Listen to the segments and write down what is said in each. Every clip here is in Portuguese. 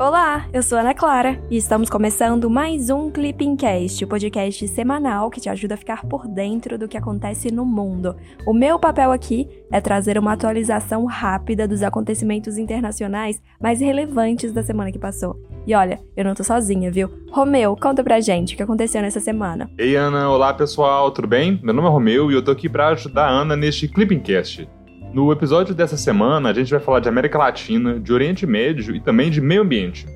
Olá, eu sou Ana Clara e estamos começando mais um Clippingcast, o podcast semanal que te ajuda a ficar por dentro do que acontece no mundo. O meu papel aqui é trazer uma atualização rápida dos acontecimentos internacionais mais relevantes da semana que passou. E olha, eu não tô sozinha, viu? Romeu, conta pra gente o que aconteceu nessa semana. Ei, Ana, olá pessoal, tudo bem? Meu nome é Romeu e eu tô aqui para ajudar a Ana neste Clippingcast. No episódio dessa semana, a gente vai falar de América Latina, de Oriente Médio e também de meio ambiente.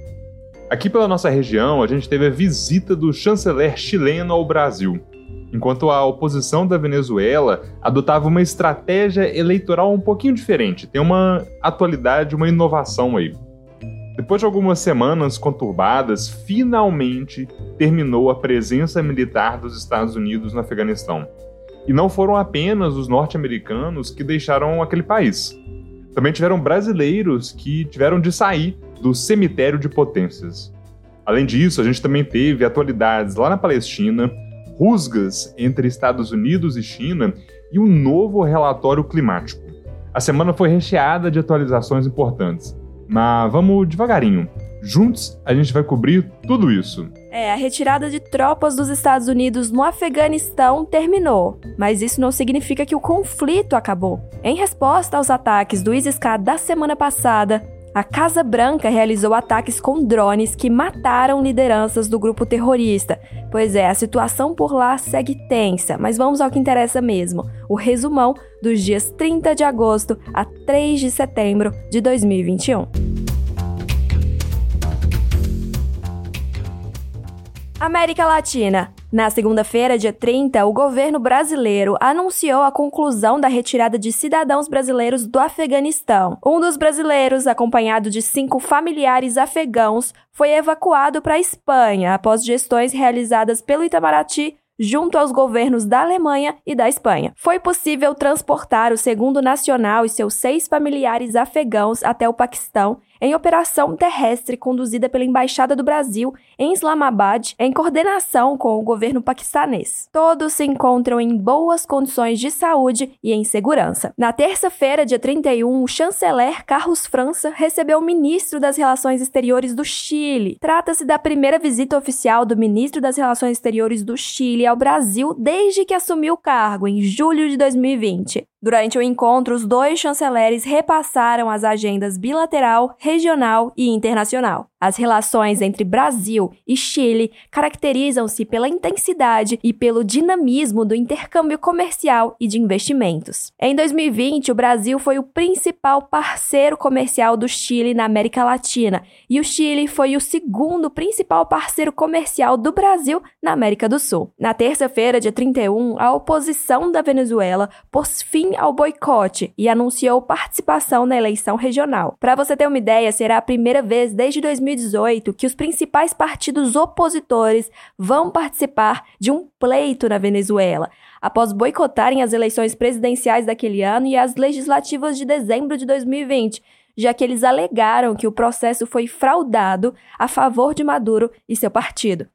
Aqui pela nossa região, a gente teve a visita do chanceler chileno ao Brasil, enquanto a oposição da Venezuela adotava uma estratégia eleitoral um pouquinho diferente. Tem uma atualidade, uma inovação aí. Depois de algumas semanas conturbadas, finalmente terminou a presença militar dos Estados Unidos no Afeganistão. E não foram apenas os norte-americanos que deixaram aquele país. Também tiveram brasileiros que tiveram de sair do cemitério de potências. Além disso, a gente também teve atualidades lá na Palestina, rusgas entre Estados Unidos e China e um novo relatório climático. A semana foi recheada de atualizações importantes, mas vamos devagarinho. Juntos a gente vai cobrir tudo isso. É, a retirada de tropas dos Estados Unidos no Afeganistão terminou, mas isso não significa que o conflito acabou. Em resposta aos ataques do ISIS-K da semana passada, a Casa Branca realizou ataques com drones que mataram lideranças do grupo terrorista. Pois é, a situação por lá segue tensa, mas vamos ao que interessa mesmo: o resumão dos dias 30 de agosto a 3 de setembro de 2021. América Latina. Na segunda-feira, dia 30, o governo brasileiro anunciou a conclusão da retirada de cidadãos brasileiros do Afeganistão. Um dos brasileiros, acompanhado de cinco familiares afegãos, foi evacuado para a Espanha após gestões realizadas pelo Itamaraty junto aos governos da Alemanha e da Espanha. Foi possível transportar o segundo nacional e seus seis familiares afegãos até o Paquistão em operação terrestre conduzida pela Embaixada do Brasil em Islamabad, em coordenação com o governo paquistanês. Todos se encontram em boas condições de saúde e em segurança. Na terça-feira, dia 31, o chanceler Carlos França recebeu o ministro das Relações Exteriores do Chile. Trata-se da primeira visita oficial do ministro das Relações Exteriores do Chile ao Brasil desde que assumiu o cargo em julho de 2020. Durante o encontro, os dois chanceleres repassaram as agendas bilateral, regional e internacional. As relações entre Brasil e Chile caracterizam-se pela intensidade e pelo dinamismo do intercâmbio comercial e de investimentos. Em 2020, o Brasil foi o principal parceiro comercial do Chile na América Latina e o Chile foi o segundo principal parceiro comercial do Brasil na América do Sul. Na terça-feira, dia 31, a oposição da Venezuela pôs fim ao boicote e anunciou participação na eleição regional. Para você ter uma ideia, será a primeira vez desde 2020 2018 que os principais partidos opositores vão participar de um pleito na Venezuela, após boicotarem as eleições presidenciais daquele ano e as legislativas de dezembro de 2020, já que eles alegaram que o processo foi fraudado a favor de Maduro e seu partido.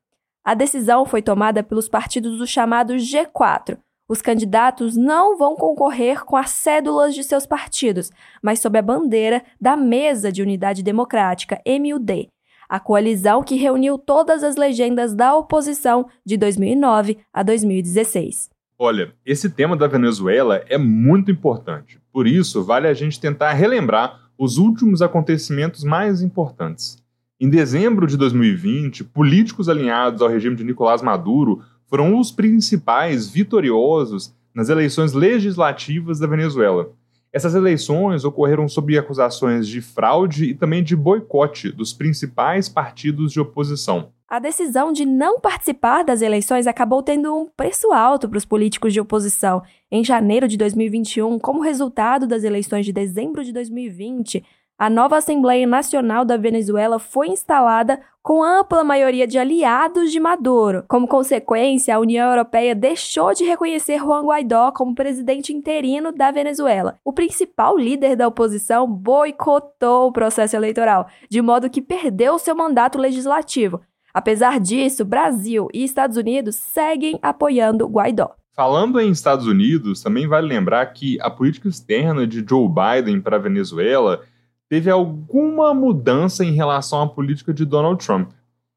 A decisão foi tomada pelos partidos do chamado G4, os candidatos não vão concorrer com as cédulas de seus partidos, mas sob a bandeira da Mesa de Unidade Democrática, MUD, a coalizão que reuniu todas as legendas da oposição de 2009 a 2016. Olha, esse tema da Venezuela é muito importante. Por isso, vale a gente tentar relembrar os últimos acontecimentos mais importantes. Em dezembro de 2020, políticos alinhados ao regime de Nicolás Maduro foram os principais vitoriosos nas eleições legislativas da Venezuela. Essas eleições ocorreram sob acusações de fraude e também de boicote dos principais partidos de oposição. A decisão de não participar das eleições acabou tendo um preço alto para os políticos de oposição. Em janeiro de 2021, como resultado das eleições de dezembro de 2020, a nova Assembleia Nacional da Venezuela foi instalada com ampla maioria de aliados de Maduro. Como consequência, a União Europeia deixou de reconhecer Juan Guaidó como presidente interino da Venezuela. O principal líder da oposição boicotou o processo eleitoral, de modo que perdeu seu mandato legislativo. Apesar disso, Brasil e Estados Unidos seguem apoiando Guaidó. Falando em Estados Unidos, também vale lembrar que a política externa de Joe Biden para a Venezuela teve alguma mudança em relação à política de Donald Trump.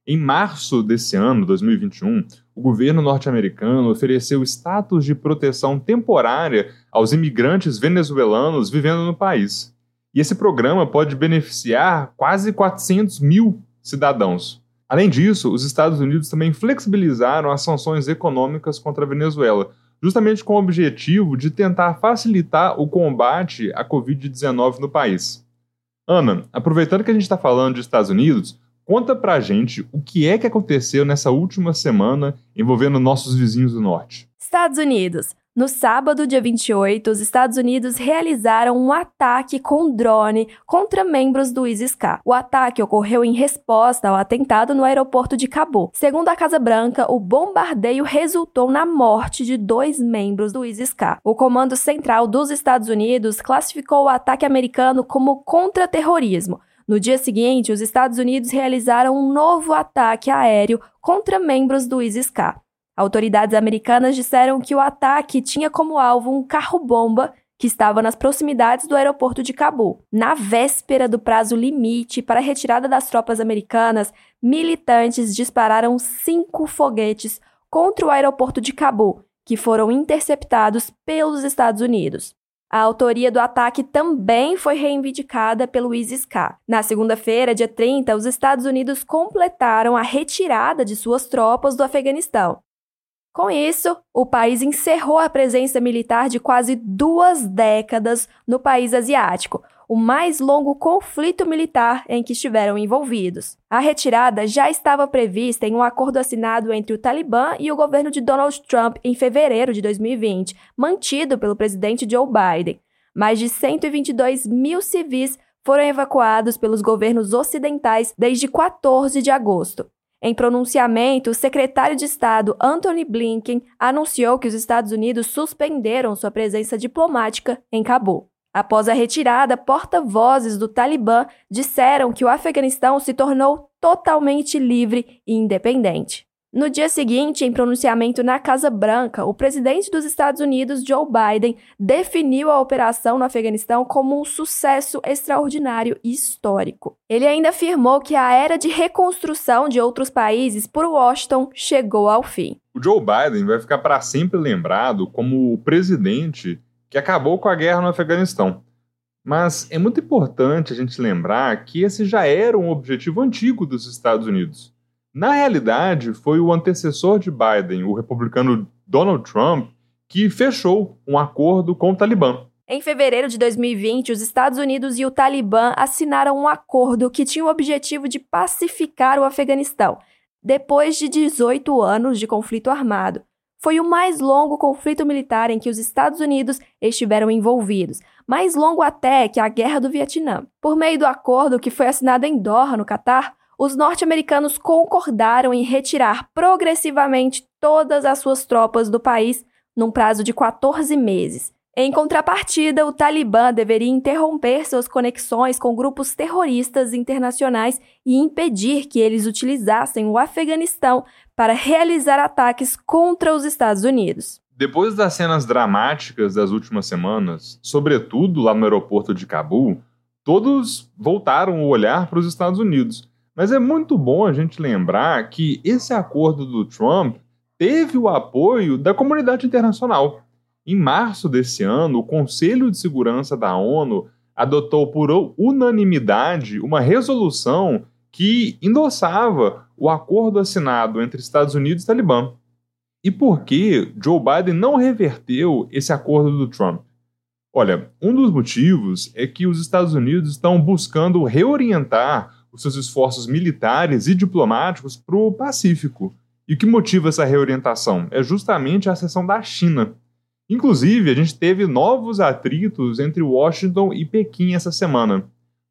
Em março desse ano, 2021, o governo norte-americano ofereceu status de proteção temporária aos imigrantes venezuelanos vivendo no país. E esse programa pode beneficiar quase 400 mil cidadãos. Além disso, os Estados Unidos também flexibilizaram as sanções econômicas contra a Venezuela, justamente com o objetivo de tentar facilitar o combate à Covid-19 no país. Ana, aproveitando que a gente está falando dos Estados Unidos, conta pra gente o que é que aconteceu nessa última semana envolvendo nossos vizinhos do norte. Estados Unidos. No sábado, dia 28, os Estados Unidos realizaram um ataque com drone contra membros do ISIS-K. O ataque ocorreu em resposta ao atentado no aeroporto de Cabo. Segundo a Casa Branca, o bombardeio resultou na morte de dois membros do ISIS-K. O Comando Central dos Estados Unidos classificou o ataque americano como contra-terrorismo. No dia seguinte, os Estados Unidos realizaram um novo ataque aéreo contra membros do ISIS-K. Autoridades americanas disseram que o ataque tinha como alvo um carro-bomba que estava nas proximidades do aeroporto de Cabul. Na véspera do prazo limite para a retirada das tropas americanas, militantes dispararam cinco foguetes contra o aeroporto de Cabul, que foram interceptados pelos Estados Unidos. A autoria do ataque também foi reivindicada pelo ISIS-K. Na segunda-feira, dia 30, os Estados Unidos completaram a retirada de suas tropas do Afeganistão. Com isso, o país encerrou a presença militar de quase duas décadas no país asiático, o mais longo conflito militar em que estiveram envolvidos. A retirada já estava prevista em um acordo assinado entre o Talibã e o governo de Donald Trump em fevereiro de 2020, mantido pelo presidente Joe Biden. Mais de 122 mil civis foram evacuados pelos governos ocidentais desde 14 de agosto. Em pronunciamento, o secretário de Estado Anthony Blinken anunciou que os Estados Unidos suspenderam sua presença diplomática em Cabul. Após a retirada, porta-vozes do Talibã disseram que o Afeganistão se tornou totalmente livre e independente. No dia seguinte, em pronunciamento na Casa Branca, o presidente dos Estados Unidos, Joe Biden, definiu a operação no Afeganistão como um sucesso extraordinário e histórico. Ele ainda afirmou que a era de reconstrução de outros países por Washington chegou ao fim. O Joe Biden vai ficar para sempre lembrado como o presidente que acabou com a guerra no Afeganistão. Mas é muito importante a gente lembrar que esse já era um objetivo antigo dos Estados Unidos. Na realidade, foi o antecessor de Biden, o republicano Donald Trump, que fechou um acordo com o Talibã. Em fevereiro de 2020, os Estados Unidos e o Talibã assinaram um acordo que tinha o objetivo de pacificar o Afeganistão, depois de 18 anos de conflito armado. Foi o mais longo conflito militar em que os Estados Unidos estiveram envolvidos, mais longo até que a Guerra do Vietnã. Por meio do acordo que foi assinado em Doha, no Catar, os norte-americanos concordaram em retirar progressivamente todas as suas tropas do país num prazo de 14 meses. Em contrapartida, o Talibã deveria interromper suas conexões com grupos terroristas internacionais e impedir que eles utilizassem o Afeganistão para realizar ataques contra os Estados Unidos. Depois das cenas dramáticas das últimas semanas, sobretudo lá no aeroporto de Cabul, todos voltaram o olhar para os Estados Unidos mas é muito bom a gente lembrar que esse acordo do Trump teve o apoio da comunidade internacional. Em março desse ano, o Conselho de Segurança da ONU adotou por unanimidade uma resolução que endossava o acordo assinado entre Estados Unidos e Talibã. E por que Joe Biden não reverteu esse acordo do Trump? Olha, um dos motivos é que os Estados Unidos estão buscando reorientar os seus esforços militares e diplomáticos para o Pacífico. E o que motiva essa reorientação? É justamente a ascensão da China. Inclusive, a gente teve novos atritos entre Washington e Pequim essa semana.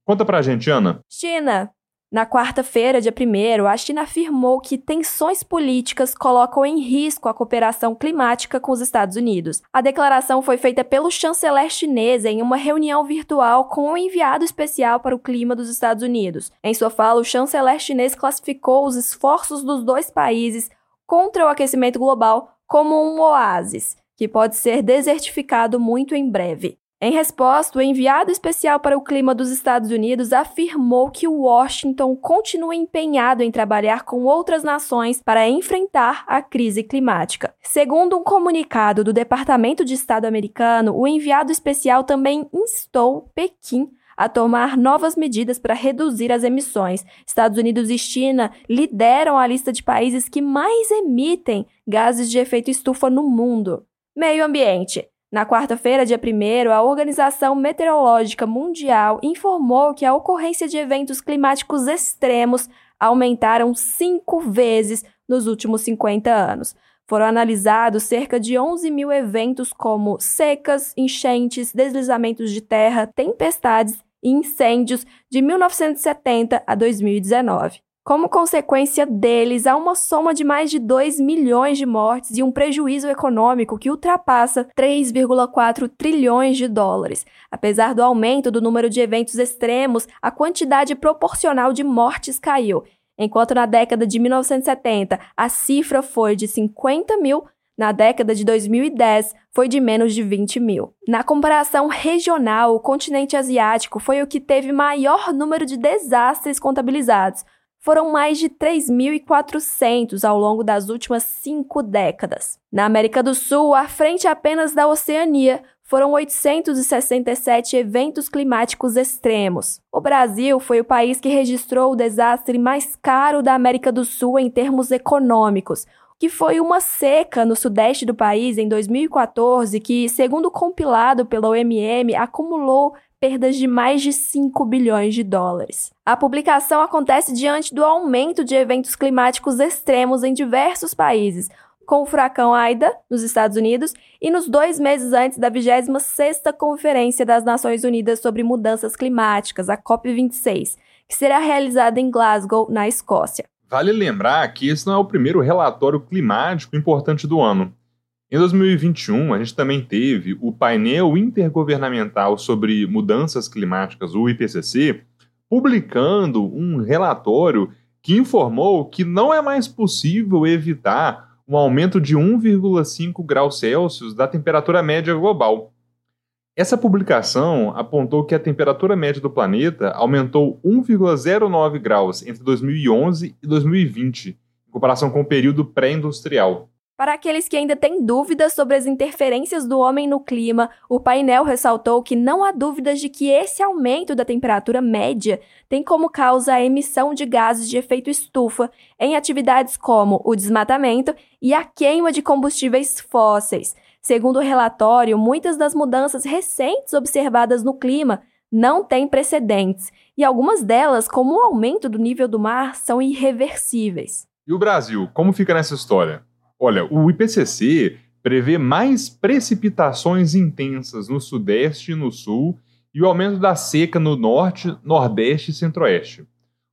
Conta pra gente, Ana. China. Na quarta-feira, dia 1, a China afirmou que tensões políticas colocam em risco a cooperação climática com os Estados Unidos. A declaração foi feita pelo chanceler chinês em uma reunião virtual com o enviado especial para o clima dos Estados Unidos. Em sua fala, o chanceler chinês classificou os esforços dos dois países contra o aquecimento global como um oásis, que pode ser desertificado muito em breve. Em resposta, o enviado especial para o clima dos Estados Unidos afirmou que Washington continua empenhado em trabalhar com outras nações para enfrentar a crise climática. Segundo um comunicado do Departamento de Estado americano, o enviado especial também instou Pequim a tomar novas medidas para reduzir as emissões. Estados Unidos e China lideram a lista de países que mais emitem gases de efeito estufa no mundo. Meio ambiente. Na quarta-feira, dia 1, a Organização Meteorológica Mundial informou que a ocorrência de eventos climáticos extremos aumentaram cinco vezes nos últimos 50 anos. Foram analisados cerca de 11 mil eventos como secas, enchentes, deslizamentos de terra, tempestades e incêndios de 1970 a 2019. Como consequência deles, há uma soma de mais de 2 milhões de mortes e um prejuízo econômico que ultrapassa 3,4 trilhões de dólares. Apesar do aumento do número de eventos extremos, a quantidade proporcional de mortes caiu. Enquanto na década de 1970 a cifra foi de 50 mil, na década de 2010 foi de menos de 20 mil. Na comparação regional, o continente asiático foi o que teve maior número de desastres contabilizados foram mais de 3.400 ao longo das últimas cinco décadas. Na América do Sul, à frente apenas da Oceania, foram 867 eventos climáticos extremos. O Brasil foi o país que registrou o desastre mais caro da América do Sul em termos econômicos, que foi uma seca no sudeste do país em 2014, que, segundo compilado pela OMM, acumulou perdas de mais de 5 bilhões de dólares. A publicação acontece diante do aumento de eventos climáticos extremos em diversos países, com o furacão Aida, nos Estados Unidos, e nos dois meses antes da 26ª Conferência das Nações Unidas sobre Mudanças Climáticas, a COP26, que será realizada em Glasgow, na Escócia. Vale lembrar que esse não é o primeiro relatório climático importante do ano. Em 2021, a gente também teve o painel intergovernamental sobre mudanças climáticas, o IPCC, publicando um relatório que informou que não é mais possível evitar um aumento de 1,5 graus Celsius da temperatura média global. Essa publicação apontou que a temperatura média do planeta aumentou 1,09 graus entre 2011 e 2020, em comparação com o período pré-industrial. Para aqueles que ainda têm dúvidas sobre as interferências do homem no clima, o painel ressaltou que não há dúvidas de que esse aumento da temperatura média tem como causa a emissão de gases de efeito estufa em atividades como o desmatamento e a queima de combustíveis fósseis. Segundo o relatório, muitas das mudanças recentes observadas no clima não têm precedentes, e algumas delas, como o aumento do nível do mar, são irreversíveis. E o Brasil, como fica nessa história? Olha, o IPCC prevê mais precipitações intensas no Sudeste e no Sul e o aumento da seca no Norte, Nordeste e Centro-Oeste.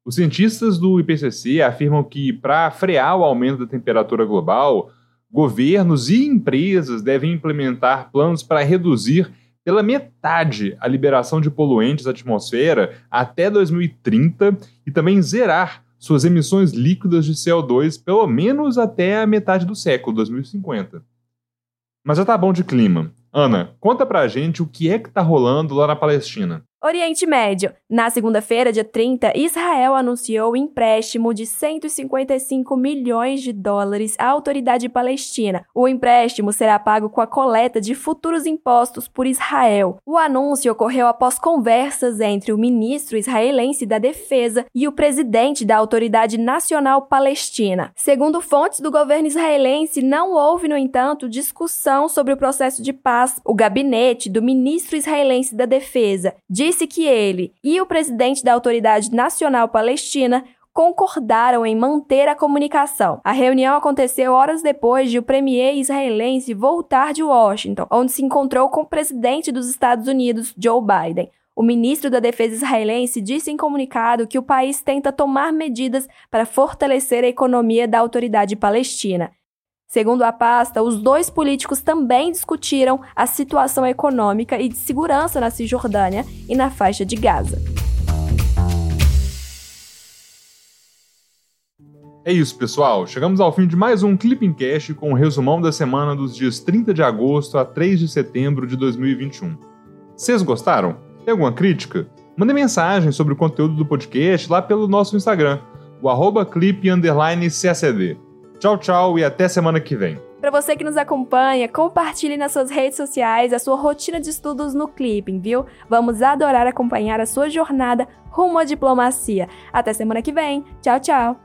Os cientistas do IPCC afirmam que, para frear o aumento da temperatura global, governos e empresas devem implementar planos para reduzir pela metade a liberação de poluentes à atmosfera até 2030 e também zerar suas emissões líquidas de CO2 pelo menos até a metade do século, 2050. Mas já tá bom de clima. Ana, conta pra gente o que é que tá rolando lá na Palestina. Oriente Médio. Na segunda-feira, dia 30, Israel anunciou empréstimo de 155 milhões de dólares à autoridade palestina. O empréstimo será pago com a coleta de futuros impostos por Israel. O anúncio ocorreu após conversas entre o ministro israelense da Defesa e o presidente da Autoridade Nacional Palestina. Segundo fontes do governo israelense, não houve, no entanto, discussão sobre o processo de paz. O gabinete do ministro israelense da Defesa disse que ele e o presidente da Autoridade Nacional Palestina concordaram em manter a comunicação. A reunião aconteceu horas depois de o premier israelense voltar de Washington, onde se encontrou com o presidente dos Estados Unidos, Joe Biden. O ministro da Defesa israelense disse em comunicado que o país tenta tomar medidas para fortalecer a economia da autoridade palestina. Segundo a pasta, os dois políticos também discutiram a situação econômica e de segurança na Cisjordânia e na faixa de Gaza. É isso, pessoal. Chegamos ao fim de mais um Clipping Cash com o um resumão da semana dos dias 30 de agosto a 3 de setembro de 2021. Vocês gostaram? Tem alguma crítica? Mande mensagem sobre o conteúdo do podcast lá pelo nosso Instagram, o arroba clip__cacd. Tchau, tchau e até semana que vem. Para você que nos acompanha, compartilhe nas suas redes sociais a sua rotina de estudos no Clipping, viu? Vamos adorar acompanhar a sua jornada rumo à diplomacia. Até semana que vem. Tchau, tchau.